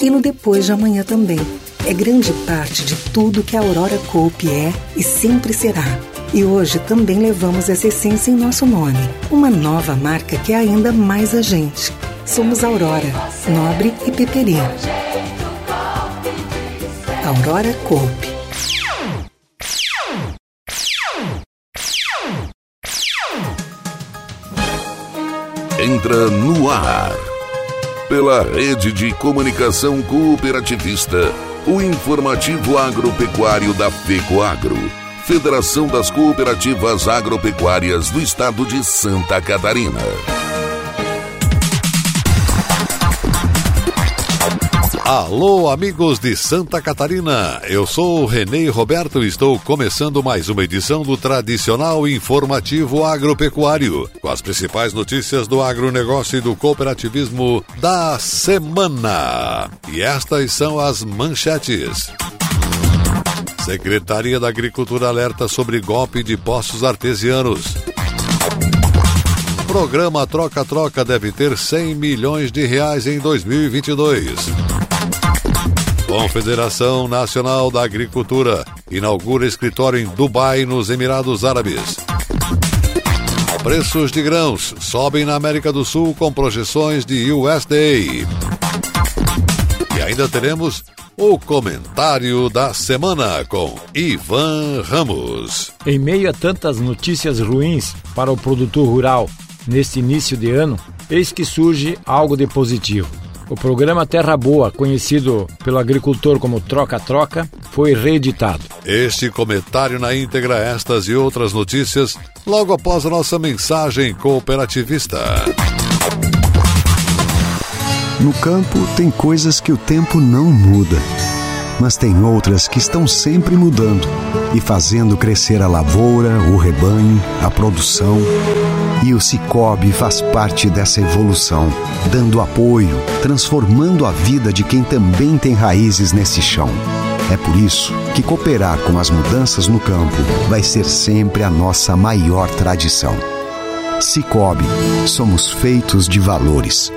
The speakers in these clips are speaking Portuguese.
e no depois de amanhã também. É grande parte de tudo que a Aurora Coop é e sempre será. E hoje também levamos essa essência em nosso nome. Uma nova marca que é ainda mais a gente. Somos Aurora, Nobre e Peperi. Aurora Coop. Entra no ar. Pela rede de comunicação cooperativista, o informativo agropecuário da FECOAGRO, Federação das Cooperativas Agropecuárias do Estado de Santa Catarina. Alô, amigos de Santa Catarina. Eu sou o Renê Roberto e estou começando mais uma edição do tradicional informativo agropecuário, com as principais notícias do agronegócio e do cooperativismo da semana. E estas são as manchetes. Secretaria da Agricultura alerta sobre golpe de postos artesianos. Programa Troca-Troca deve ter 100 milhões de reais em 2022. Confederação Nacional da Agricultura inaugura escritório em Dubai, nos Emirados Árabes. Preços de grãos sobem na América do Sul com projeções de USDA. E ainda teremos o comentário da semana com Ivan Ramos. Em meio a tantas notícias ruins para o produtor rural neste início de ano, eis que surge algo de positivo. O programa Terra Boa, conhecido pelo agricultor como Troca-Troca, foi reeditado. Este comentário na íntegra, estas e outras notícias, logo após a nossa mensagem cooperativista. No campo, tem coisas que o tempo não muda, mas tem outras que estão sempre mudando e fazendo crescer a lavoura, o rebanho, a produção e o Cicobi faz parte dessa evolução, dando apoio, transformando a vida de quem também tem raízes nesse chão. É por isso que cooperar com as mudanças no campo vai ser sempre a nossa maior tradição. Cicobi, somos feitos de valores.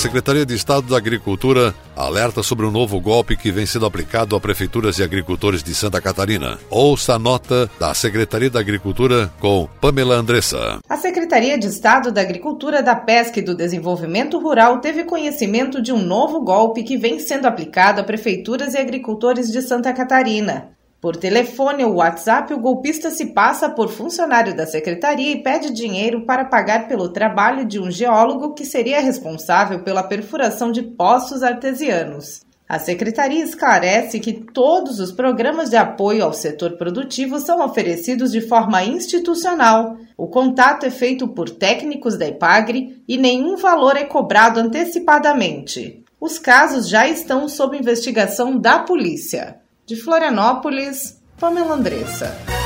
Secretaria de Estado da Agricultura alerta sobre um novo golpe que vem sendo aplicado a prefeituras e agricultores de Santa Catarina. Ouça a nota da Secretaria da Agricultura com Pamela Andressa. A Secretaria de Estado da Agricultura, da Pesca e do Desenvolvimento Rural teve conhecimento de um novo golpe que vem sendo aplicado a prefeituras e agricultores de Santa Catarina. Por telefone ou WhatsApp, o golpista se passa por funcionário da secretaria e pede dinheiro para pagar pelo trabalho de um geólogo que seria responsável pela perfuração de poços artesianos. A secretaria esclarece que todos os programas de apoio ao setor produtivo são oferecidos de forma institucional. O contato é feito por técnicos da IPAGRE e nenhum valor é cobrado antecipadamente. Os casos já estão sob investigação da polícia. De Florianópolis, Pamela Andressa.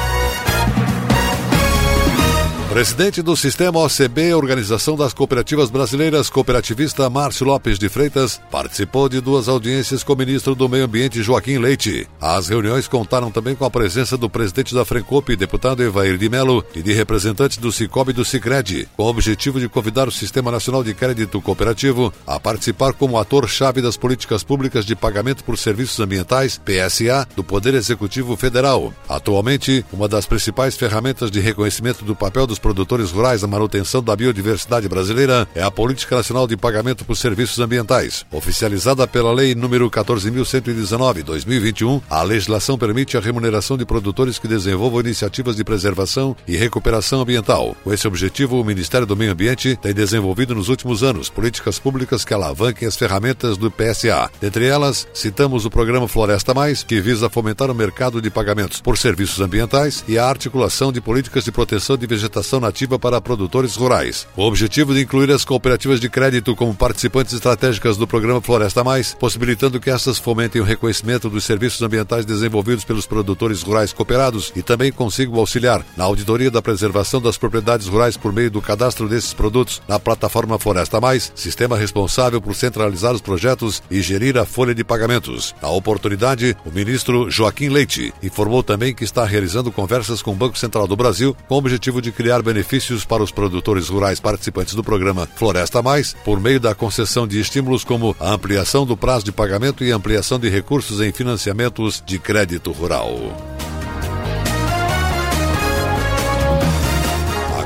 Presidente do Sistema OCB, Organização das Cooperativas Brasileiras, cooperativista Márcio Lopes de Freitas, participou de duas audiências com o ministro do Meio Ambiente, Joaquim Leite. As reuniões contaram também com a presença do presidente da Frencop, deputado Evair de Melo, e de representantes do Cicobi e do Cicred, com o objetivo de convidar o Sistema Nacional de Crédito Cooperativo a participar como ator-chave das políticas públicas de pagamento por serviços ambientais, PSA, do Poder Executivo Federal. Atualmente, uma das principais ferramentas de reconhecimento do papel dos produtores rurais na manutenção da biodiversidade brasileira é a Política Nacional de Pagamento por Serviços Ambientais. Oficializada pela Lei nº 14.119/2021, a legislação permite a remuneração de produtores que desenvolvam iniciativas de preservação e recuperação ambiental. Com esse objetivo, o Ministério do Meio Ambiente tem desenvolvido nos últimos anos políticas públicas que alavanquem as ferramentas do PSA. Dentre elas, citamos o programa Floresta Mais, que visa fomentar o mercado de pagamentos por serviços ambientais e a articulação de políticas de proteção de vegetação legislação nativa para produtores rurais. O objetivo de incluir as cooperativas de crédito como participantes estratégicas do programa Floresta Mais, possibilitando que essas fomentem o reconhecimento dos serviços ambientais desenvolvidos pelos produtores rurais cooperados e também consigam auxiliar na auditoria da preservação das propriedades rurais por meio do cadastro desses produtos na plataforma Floresta Mais, sistema responsável por centralizar os projetos e gerir a folha de pagamentos. Na oportunidade, o ministro Joaquim Leite informou também que está realizando conversas com o Banco Central do Brasil com o objetivo de criar benefícios para os produtores rurais participantes do programa Floresta Mais, por meio da concessão de estímulos como a ampliação do prazo de pagamento e ampliação de recursos em financiamentos de crédito rural.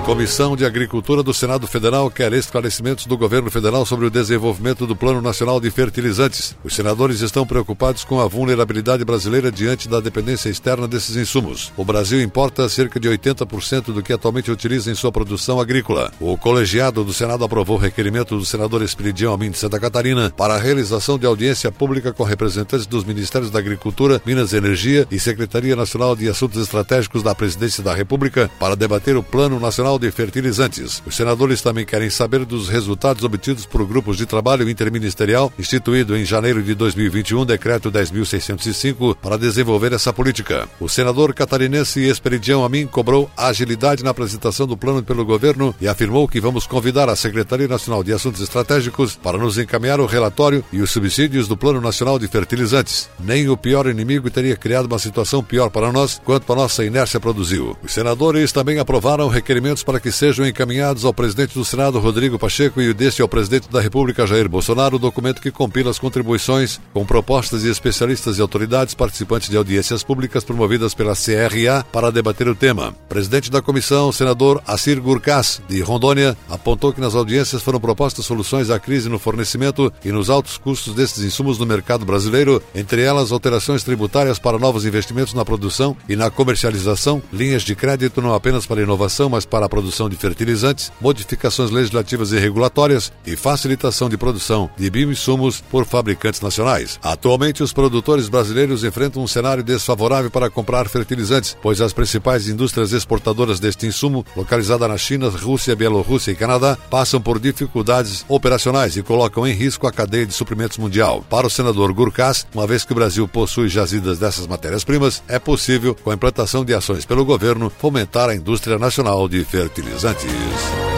Comissão de Agricultura do Senado Federal quer esclarecimentos do governo federal sobre o desenvolvimento do Plano Nacional de Fertilizantes. Os senadores estão preocupados com a vulnerabilidade brasileira diante da dependência externa desses insumos. O Brasil importa cerca de 80% do que atualmente utiliza em sua produção agrícola. O colegiado do Senado aprovou o requerimento do senador Espiridião Amin de Santa Catarina para a realização de audiência pública com representantes dos Ministérios da Agricultura, Minas e Energia e Secretaria Nacional de Assuntos Estratégicos da Presidência da República para debater o Plano Nacional de Fertilizantes. Os senadores também querem saber dos resultados obtidos por grupos de trabalho interministerial instituído em janeiro de 2021, decreto 10.605, para desenvolver essa política. O senador catarinense Esperidião Amin cobrou agilidade na apresentação do plano pelo governo e afirmou que vamos convidar a Secretaria Nacional de Assuntos Estratégicos para nos encaminhar o relatório e os subsídios do Plano Nacional de Fertilizantes. Nem o pior inimigo teria criado uma situação pior para nós quanto a nossa inércia produziu. Os senadores também aprovaram requerimentos para que sejam encaminhados ao presidente do Senado, Rodrigo Pacheco, e deste ao presidente da República, Jair Bolsonaro, o documento que compila as contribuições com propostas de especialistas e autoridades participantes de audiências públicas promovidas pela CRA para debater o tema. Presidente da comissão, senador Assir Gurkas, de Rondônia, apontou que nas audiências foram propostas soluções à crise no fornecimento e nos altos custos desses insumos no mercado brasileiro, entre elas alterações tributárias para novos investimentos na produção e na comercialização, linhas de crédito não apenas para inovação, mas para a produção de fertilizantes, modificações legislativas e regulatórias e facilitação de produção de bioinsumos por fabricantes nacionais. Atualmente, os produtores brasileiros enfrentam um cenário desfavorável para comprar fertilizantes, pois as principais indústrias exportadoras deste insumo, localizada na China, Rússia, Bielorrússia e Canadá, passam por dificuldades operacionais e colocam em risco a cadeia de suprimentos mundial. Para o senador Gurkas, uma vez que o Brasil possui jazidas dessas matérias-primas, é possível, com a implantação de ações pelo governo, fomentar a indústria nacional de fertilizantes fertilizantes.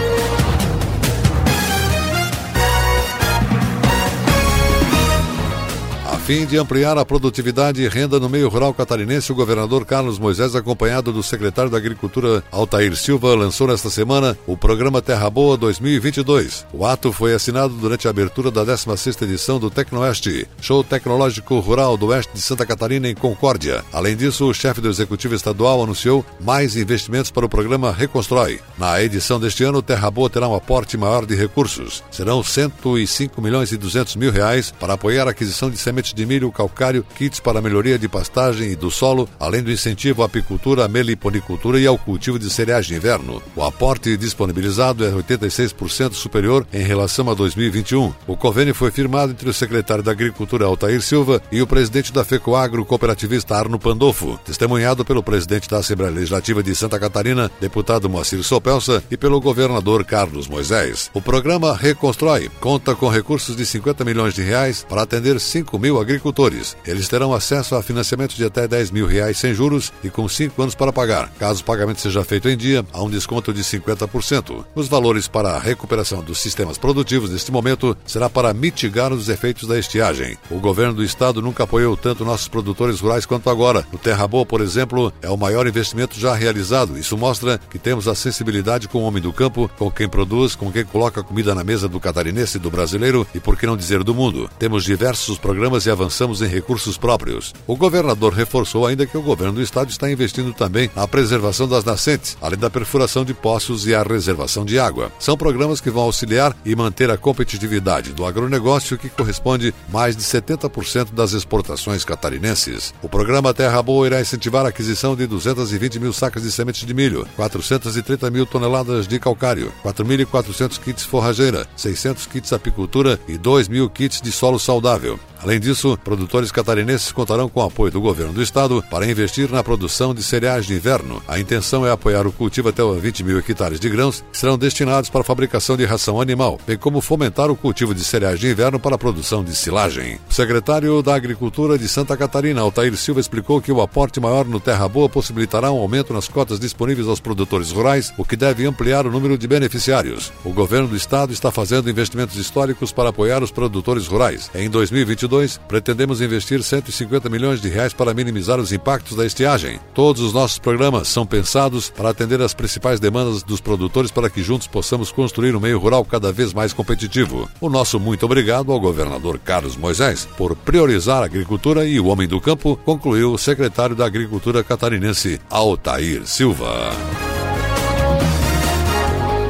Fim de ampliar a produtividade e renda no meio rural catarinense, o governador Carlos Moisés, acompanhado do secretário da Agricultura Altair Silva, lançou nesta semana o programa Terra Boa 2022. O ato foi assinado durante a abertura da 16ª edição do Tecnoeste, show tecnológico rural do oeste de Santa Catarina em Concórdia. Além disso, o chefe do executivo estadual anunciou mais investimentos para o programa Reconstrói. Na edição deste ano, Terra Boa terá um aporte maior de recursos. Serão 105 milhões e 200 mil reais para apoiar a aquisição de sementes de de milho calcário, kits para melhoria de pastagem e do solo, além do incentivo à apicultura, à meliponicultura e ao cultivo de cereais de inverno. O aporte disponibilizado é 86% superior em relação a 2021. O convênio foi firmado entre o secretário da Agricultura Altair Silva e o presidente da FECOAGRO cooperativista Arno Pandolfo, testemunhado pelo presidente da Assembleia Legislativa de Santa Catarina, deputado Moacir Sopelsa, e pelo governador Carlos Moisés. O programa Reconstrói conta com recursos de 50 milhões de reais para atender 5 mil agricultores agricultores. Eles terão acesso a financiamento de até 10 mil reais sem juros e com 5 anos para pagar. Caso o pagamento seja feito em dia, há um desconto de 50%. Os valores para a recuperação dos sistemas produtivos neste momento será para mitigar os efeitos da estiagem. O governo do estado nunca apoiou tanto nossos produtores rurais quanto agora. O Terra Boa, por exemplo, é o maior investimento já realizado. Isso mostra que temos a sensibilidade com o homem do campo, com quem produz, com quem coloca comida na mesa do catarinense e do brasileiro e, por que não dizer, do mundo. Temos diversos programas e avançamos em recursos próprios. O governador reforçou ainda que o governo do estado está investindo também na preservação das nascentes, além da perfuração de poços e a reservação de água. São programas que vão auxiliar e manter a competitividade do agronegócio, que corresponde mais de 70% das exportações catarinenses. O programa Terra Boa irá incentivar a aquisição de 220 mil sacas de sementes de milho, 430 mil toneladas de calcário, 4.400 kits forrageira, 600 kits apicultura e 2 mil kits de solo saudável. Além disso, produtores catarinenses contarão com o apoio do governo do estado para investir na produção de cereais de inverno. A intenção é apoiar o cultivo até 20 mil hectares de grãos que serão destinados para a fabricação de ração animal, bem como fomentar o cultivo de cereais de inverno para a produção de silagem. O secretário da Agricultura de Santa Catarina, Altair Silva, explicou que o aporte maior no Terra Boa possibilitará um aumento nas cotas disponíveis aos produtores rurais, o que deve ampliar o número de beneficiários. O governo do estado está fazendo investimentos históricos para apoiar os produtores rurais. Em 2022, pretendemos investir 150 milhões de reais para minimizar os impactos da estiagem. Todos os nossos programas são pensados para atender as principais demandas dos produtores para que juntos possamos construir um meio rural cada vez mais competitivo. O nosso muito obrigado ao governador Carlos Moisés por priorizar a agricultura e o homem do campo, concluiu o secretário da Agricultura catarinense, Altair Silva.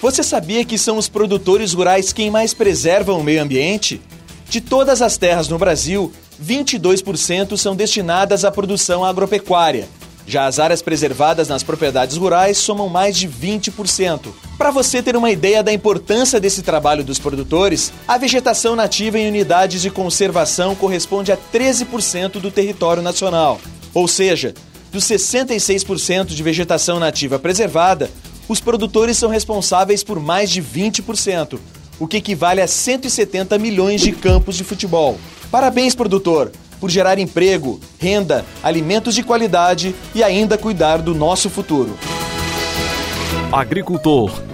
Você sabia que são os produtores rurais quem mais preservam o meio ambiente? De todas as terras no Brasil, 22% são destinadas à produção agropecuária. Já as áreas preservadas nas propriedades rurais somam mais de 20%. Para você ter uma ideia da importância desse trabalho dos produtores, a vegetação nativa em unidades de conservação corresponde a 13% do território nacional. Ou seja, dos 66% de vegetação nativa preservada, os produtores são responsáveis por mais de 20%, o que equivale a 170 milhões de campos de futebol. Parabéns, produtor, por gerar emprego, renda, alimentos de qualidade e ainda cuidar do nosso futuro. Agricultor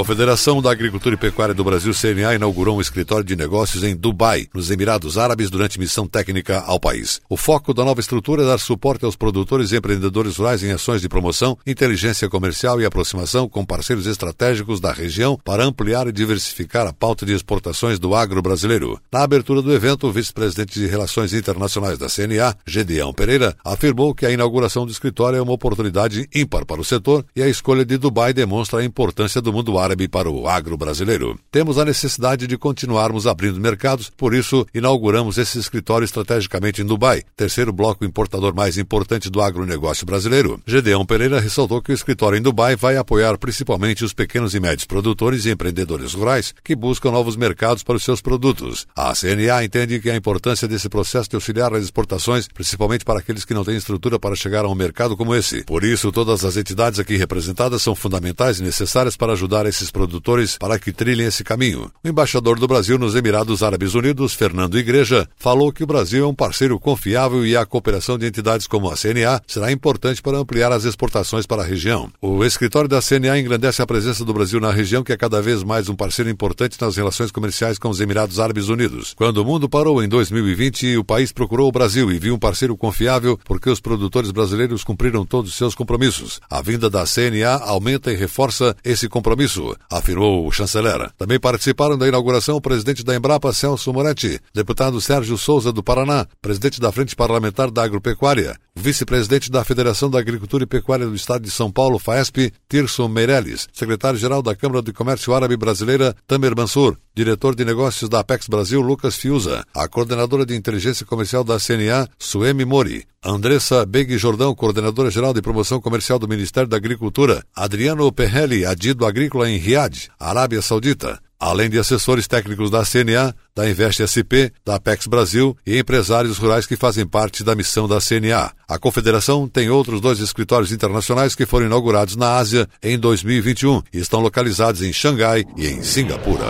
Confederação da Agricultura e Pecuária do Brasil, CNA, inaugurou um escritório de negócios em Dubai, nos Emirados Árabes, durante missão técnica ao país. O foco da nova estrutura é dar suporte aos produtores e empreendedores rurais em ações de promoção, inteligência comercial e aproximação com parceiros estratégicos da região para ampliar e diversificar a pauta de exportações do agro brasileiro. Na abertura do evento, o vice-presidente de Relações Internacionais da CNA, Gedeão Pereira, afirmou que a inauguração do escritório é uma oportunidade ímpar para o setor e a escolha de Dubai demonstra a importância do mundo árabe árabe para o agro brasileiro. Temos a necessidade de continuarmos abrindo mercados, por isso inauguramos esse escritório estrategicamente em Dubai, terceiro bloco importador mais importante do agronegócio brasileiro. Gedeão Pereira ressaltou que o escritório em Dubai vai apoiar principalmente os pequenos e médios produtores e empreendedores rurais que buscam novos mercados para os seus produtos. A CNA entende que a importância desse processo de auxiliar as exportações, principalmente para aqueles que não têm estrutura para chegar a um mercado como esse. Por isso, todas as entidades aqui representadas são fundamentais e necessárias para ajudar esses esses produtores para que trilhem esse caminho. O embaixador do Brasil nos Emirados Árabes Unidos, Fernando Igreja, falou que o Brasil é um parceiro confiável e a cooperação de entidades como a CNA será importante para ampliar as exportações para a região. O escritório da CNA engrandece a presença do Brasil na região, que é cada vez mais um parceiro importante nas relações comerciais com os Emirados Árabes Unidos. Quando o mundo parou em 2020, o país procurou o Brasil e viu um parceiro confiável porque os produtores brasileiros cumpriram todos os seus compromissos. A vinda da CNA aumenta e reforça esse compromisso afirmou o chanceler. Também participaram da inauguração o presidente da Embrapa, Celso Moretti, deputado Sérgio Souza do Paraná, presidente da Frente Parlamentar da Agropecuária, vice-presidente da Federação da Agricultura e Pecuária do Estado de São Paulo, FAESP, Tirso Meirelles, secretário-geral da Câmara de Comércio Árabe Brasileira, Tamer Mansur, diretor de negócios da Apex Brasil, Lucas Fiuza, a coordenadora de inteligência comercial da CNA, Suemi Mori, Andressa Beg Jordão, coordenadora geral de promoção comercial do Ministério da Agricultura, Adriano Perrelli, adido agrícola em Riad, Arábia Saudita, além de assessores técnicos da CNA, da Invest SP, da Apex Brasil e empresários rurais que fazem parte da missão da CNA. A confederação tem outros dois escritórios internacionais que foram inaugurados na Ásia em 2021 e estão localizados em Xangai e em Singapura.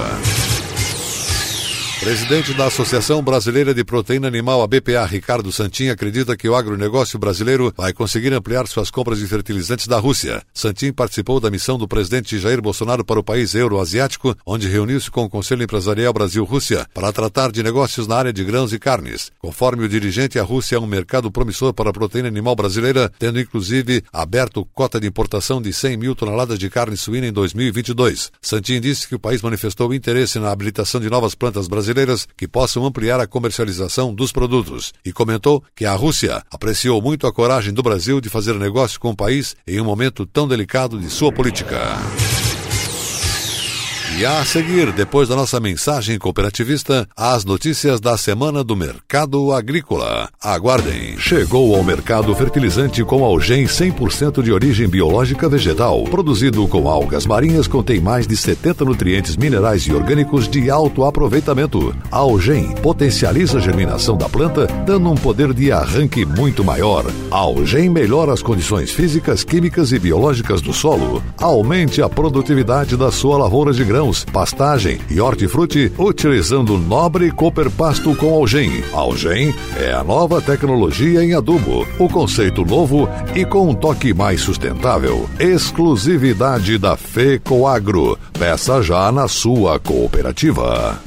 Presidente da Associação Brasileira de Proteína Animal, a BPA, Ricardo Santin, acredita que o agronegócio brasileiro vai conseguir ampliar suas compras de fertilizantes da Rússia. Santin participou da missão do presidente Jair Bolsonaro para o país euroasiático, onde reuniu-se com o Conselho Empresarial Brasil-Rússia para tratar de negócios na área de grãos e carnes. Conforme o dirigente, a Rússia é um mercado promissor para a proteína animal brasileira, tendo inclusive aberto cota de importação de 100 mil toneladas de carne suína em 2022. Santin disse que o país manifestou interesse na habilitação de novas plantas brasileiras brasileiras que possam ampliar a comercialização dos produtos e comentou que a Rússia apreciou muito a coragem do Brasil de fazer negócio com o país em um momento tão delicado de sua política. E a seguir, depois da nossa mensagem cooperativista, as notícias da semana do mercado agrícola. Aguardem. Chegou ao mercado fertilizante com algem 100% de origem biológica vegetal. Produzido com algas marinhas, contém mais de 70 nutrientes minerais e orgânicos de alto aproveitamento. A algem potencializa a germinação da planta, dando um poder de arranque muito maior. A algem melhora as condições físicas, químicas e biológicas do solo. Aumente a produtividade da sua lavoura de grãos grãos, pastagem e hortifruti utilizando nobre cooper pasto com algem. Algem é a nova tecnologia em adubo, o conceito novo e com um toque mais sustentável. Exclusividade da FECOAGRO. Peça já na sua cooperativa.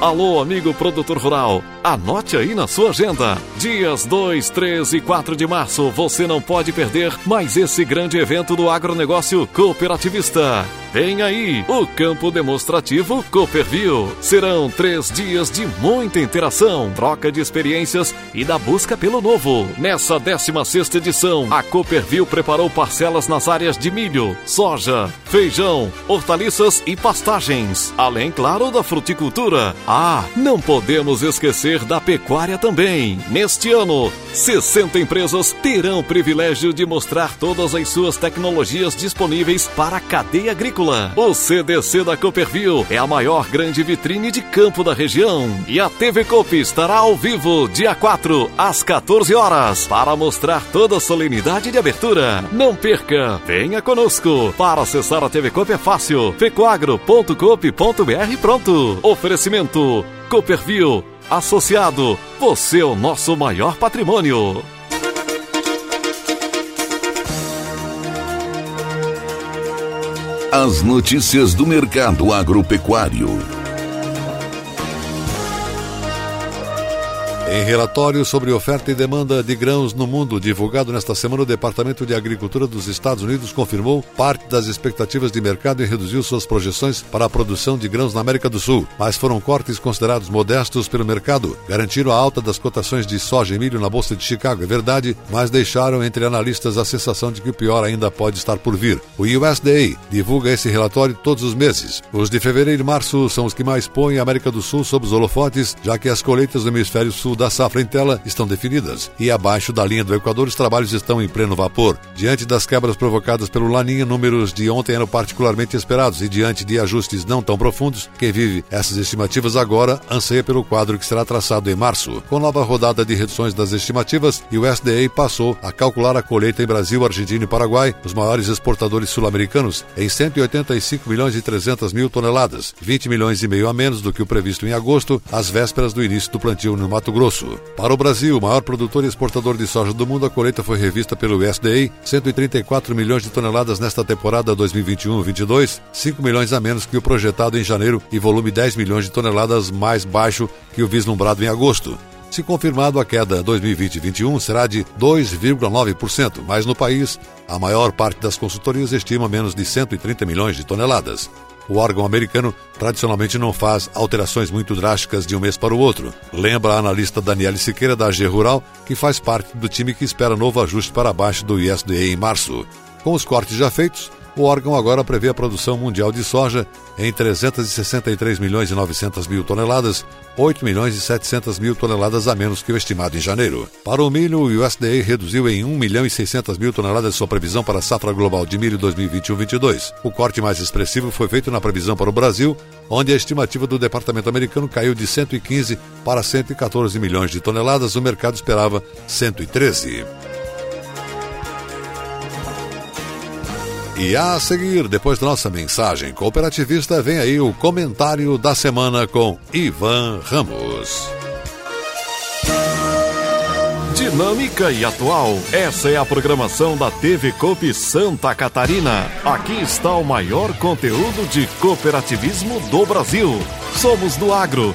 Alô, amigo produtor rural, anote aí na sua agenda. Dias 2, 3 e 4 de março, você não pode perder mais esse grande evento do agronegócio cooperativista. Vem aí o campo demonstrativo Cooperview. Serão três dias de muita interação, troca de experiências e da busca pelo novo. Nessa 16 edição, a Cooperview preparou parcelas nas áreas de milho, soja, feijão, hortaliças e pastagens, além, claro, da fruticultura. Ah, não podemos esquecer da pecuária também. Neste ano, 60 empresas terão o privilégio de mostrar todas as suas tecnologias disponíveis para a cadeia agrícola. O CDC da Cooperville é a maior grande vitrine de campo da região. E a TV Coop estará ao vivo dia 4 às 14 horas para mostrar toda a solenidade de abertura. Não perca, venha conosco. Para acessar a TV Coop é fácil. fecoagro.coop.br pronto. Oferecimento Cooperville. Associado, você é o nosso maior patrimônio. As notícias do mercado agropecuário. Em relatório sobre oferta e demanda de grãos no mundo, divulgado nesta semana, o Departamento de Agricultura dos Estados Unidos confirmou parte das expectativas de mercado e reduziu suas projeções para a produção de grãos na América do Sul. Mas foram cortes considerados modestos pelo mercado. Garantiram a alta das cotações de soja e milho na Bolsa de Chicago, é verdade, mas deixaram entre analistas a sensação de que o pior ainda pode estar por vir. O USDA divulga esse relatório todos os meses. Os de fevereiro e março são os que mais põem a América do Sul sob os holofotes, já que as colheitas do hemisfério sul da safra em tela estão definidas e abaixo da linha do Equador os trabalhos estão em pleno vapor. Diante das quebras provocadas pelo Laninha, números de ontem eram particularmente esperados e diante de ajustes não tão profundos, quem vive essas estimativas agora anseia pelo quadro que será traçado em março. Com nova rodada de reduções das estimativas, o USDA passou a calcular a colheita em Brasil, Argentina e Paraguai, os maiores exportadores sul-americanos, em 185 milhões e 300 mil toneladas, 20 milhões e meio a menos do que o previsto em agosto, às vésperas do início do plantio no Mato Grosso. Grosso. Para o Brasil, maior produtor e exportador de soja do mundo, a colheita foi revista pelo USDA, 134 milhões de toneladas nesta temporada 2021-22, 5 milhões a menos que o projetado em janeiro e volume 10 milhões de toneladas mais baixo que o vislumbrado em agosto. Se confirmado, a queda 2020-21 será de 2,9%, mas no país, a maior parte das consultorias estima menos de 130 milhões de toneladas. O órgão americano tradicionalmente não faz alterações muito drásticas de um mês para o outro. Lembra a analista Daniele Siqueira da AG Rural, que faz parte do time que espera novo ajuste para baixo do ISDA em março. Com os cortes já feitos, o órgão agora prevê a produção mundial de soja em 363 milhões e 900 mil toneladas, 8 milhões e 700 mil toneladas a menos que o estimado em janeiro. Para o milho, o USDA reduziu em 1 milhão e 600 mil toneladas sua previsão para a safra global de milho 2021-22. O corte mais expressivo foi feito na previsão para o Brasil, onde a estimativa do departamento americano caiu de 115 para 114 milhões de toneladas, o mercado esperava 113. E a seguir, depois da nossa mensagem cooperativista, vem aí o comentário da semana com Ivan Ramos. Dinâmica e atual. Essa é a programação da TV Coop Santa Catarina. Aqui está o maior conteúdo de cooperativismo do Brasil. Somos do agro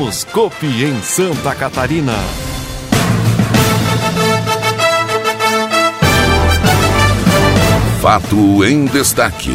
Somos Copi em Santa Catarina. Fato em destaque.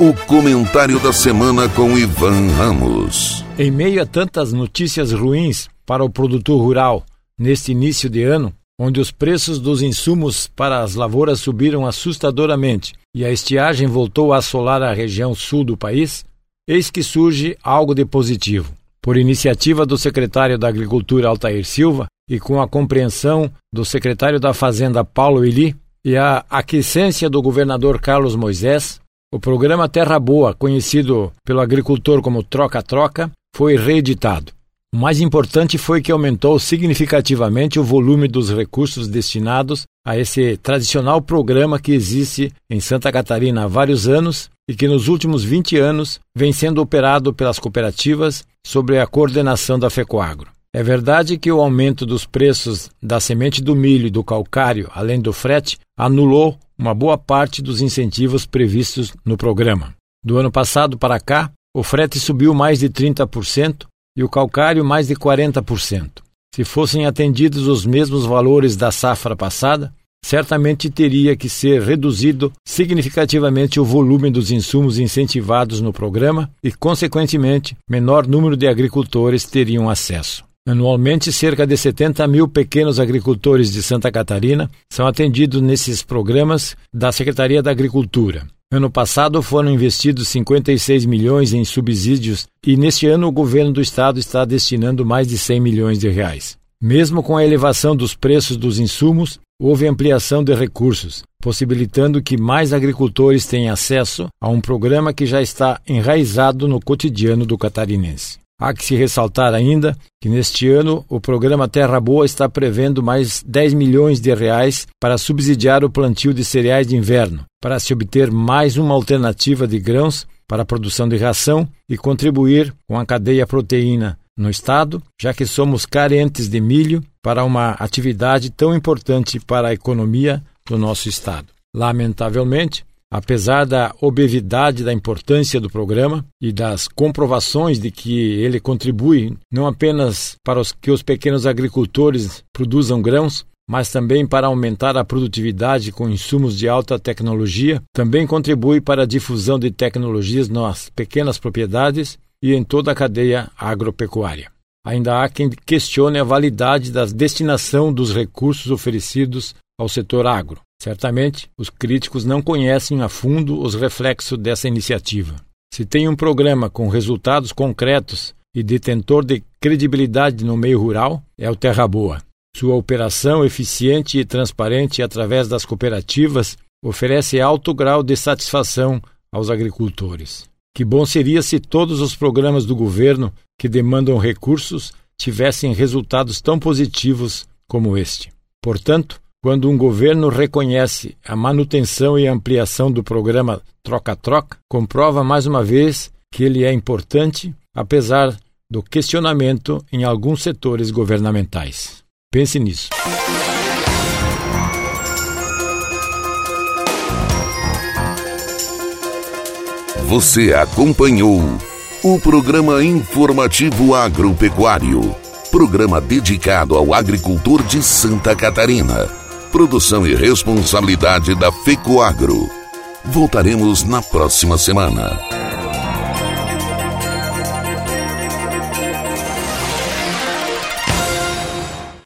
O comentário da semana com Ivan Ramos. Em meio a tantas notícias ruins para o produtor rural neste início de ano, onde os preços dos insumos para as lavouras subiram assustadoramente e a estiagem voltou a assolar a região sul do país, eis que surge algo de positivo por iniciativa do secretário da Agricultura Altair Silva e com a compreensão do secretário da Fazenda Paulo Eli e a aquiescência do governador Carlos Moisés, o programa Terra Boa, conhecido pelo agricultor como Troca-Troca, foi reeditado. O mais importante foi que aumentou significativamente o volume dos recursos destinados a esse tradicional programa que existe em Santa Catarina há vários anos e que nos últimos 20 anos vem sendo operado pelas cooperativas sobre a coordenação da FECOAGRO. É verdade que o aumento dos preços da semente do milho e do calcário, além do frete, anulou uma boa parte dos incentivos previstos no programa. Do ano passado para cá, o frete subiu mais de 30%, e o calcário mais de 40%. Se fossem atendidos os mesmos valores da safra passada, certamente teria que ser reduzido significativamente o volume dos insumos incentivados no programa e, consequentemente, menor número de agricultores teriam acesso. Anualmente, cerca de 70 mil pequenos agricultores de Santa Catarina são atendidos nesses programas da Secretaria da Agricultura. Ano passado foram investidos 56 milhões em subsídios e neste ano o governo do estado está destinando mais de 100 milhões de reais. Mesmo com a elevação dos preços dos insumos, houve ampliação de recursos, possibilitando que mais agricultores tenham acesso a um programa que já está enraizado no cotidiano do catarinense. Há que se ressaltar ainda que neste ano o programa Terra Boa está prevendo mais 10 milhões de reais para subsidiar o plantio de cereais de inverno, para se obter mais uma alternativa de grãos para a produção de ração e contribuir com a cadeia proteína no estado, já que somos carentes de milho para uma atividade tão importante para a economia do nosso estado. Lamentavelmente, Apesar da obviedade da importância do programa e das comprovações de que ele contribui não apenas para os, que os pequenos agricultores produzam grãos, mas também para aumentar a produtividade com insumos de alta tecnologia, também contribui para a difusão de tecnologias nas pequenas propriedades e em toda a cadeia agropecuária. Ainda há quem questione a validade da destinação dos recursos oferecidos ao setor agro. Certamente, os críticos não conhecem a fundo os reflexos dessa iniciativa. Se tem um programa com resultados concretos e detentor de credibilidade no meio rural, é o Terra Boa. Sua operação eficiente e transparente através das cooperativas oferece alto grau de satisfação aos agricultores. Que bom seria se todos os programas do governo que demandam recursos tivessem resultados tão positivos como este. Portanto, quando um governo reconhece a manutenção e ampliação do programa Troca-Troca, comprova mais uma vez que ele é importante, apesar do questionamento em alguns setores governamentais. Pense nisso. Você acompanhou o programa informativo agropecuário, programa dedicado ao agricultor de Santa Catarina. Produção e responsabilidade da FECOAGro. Voltaremos na próxima semana.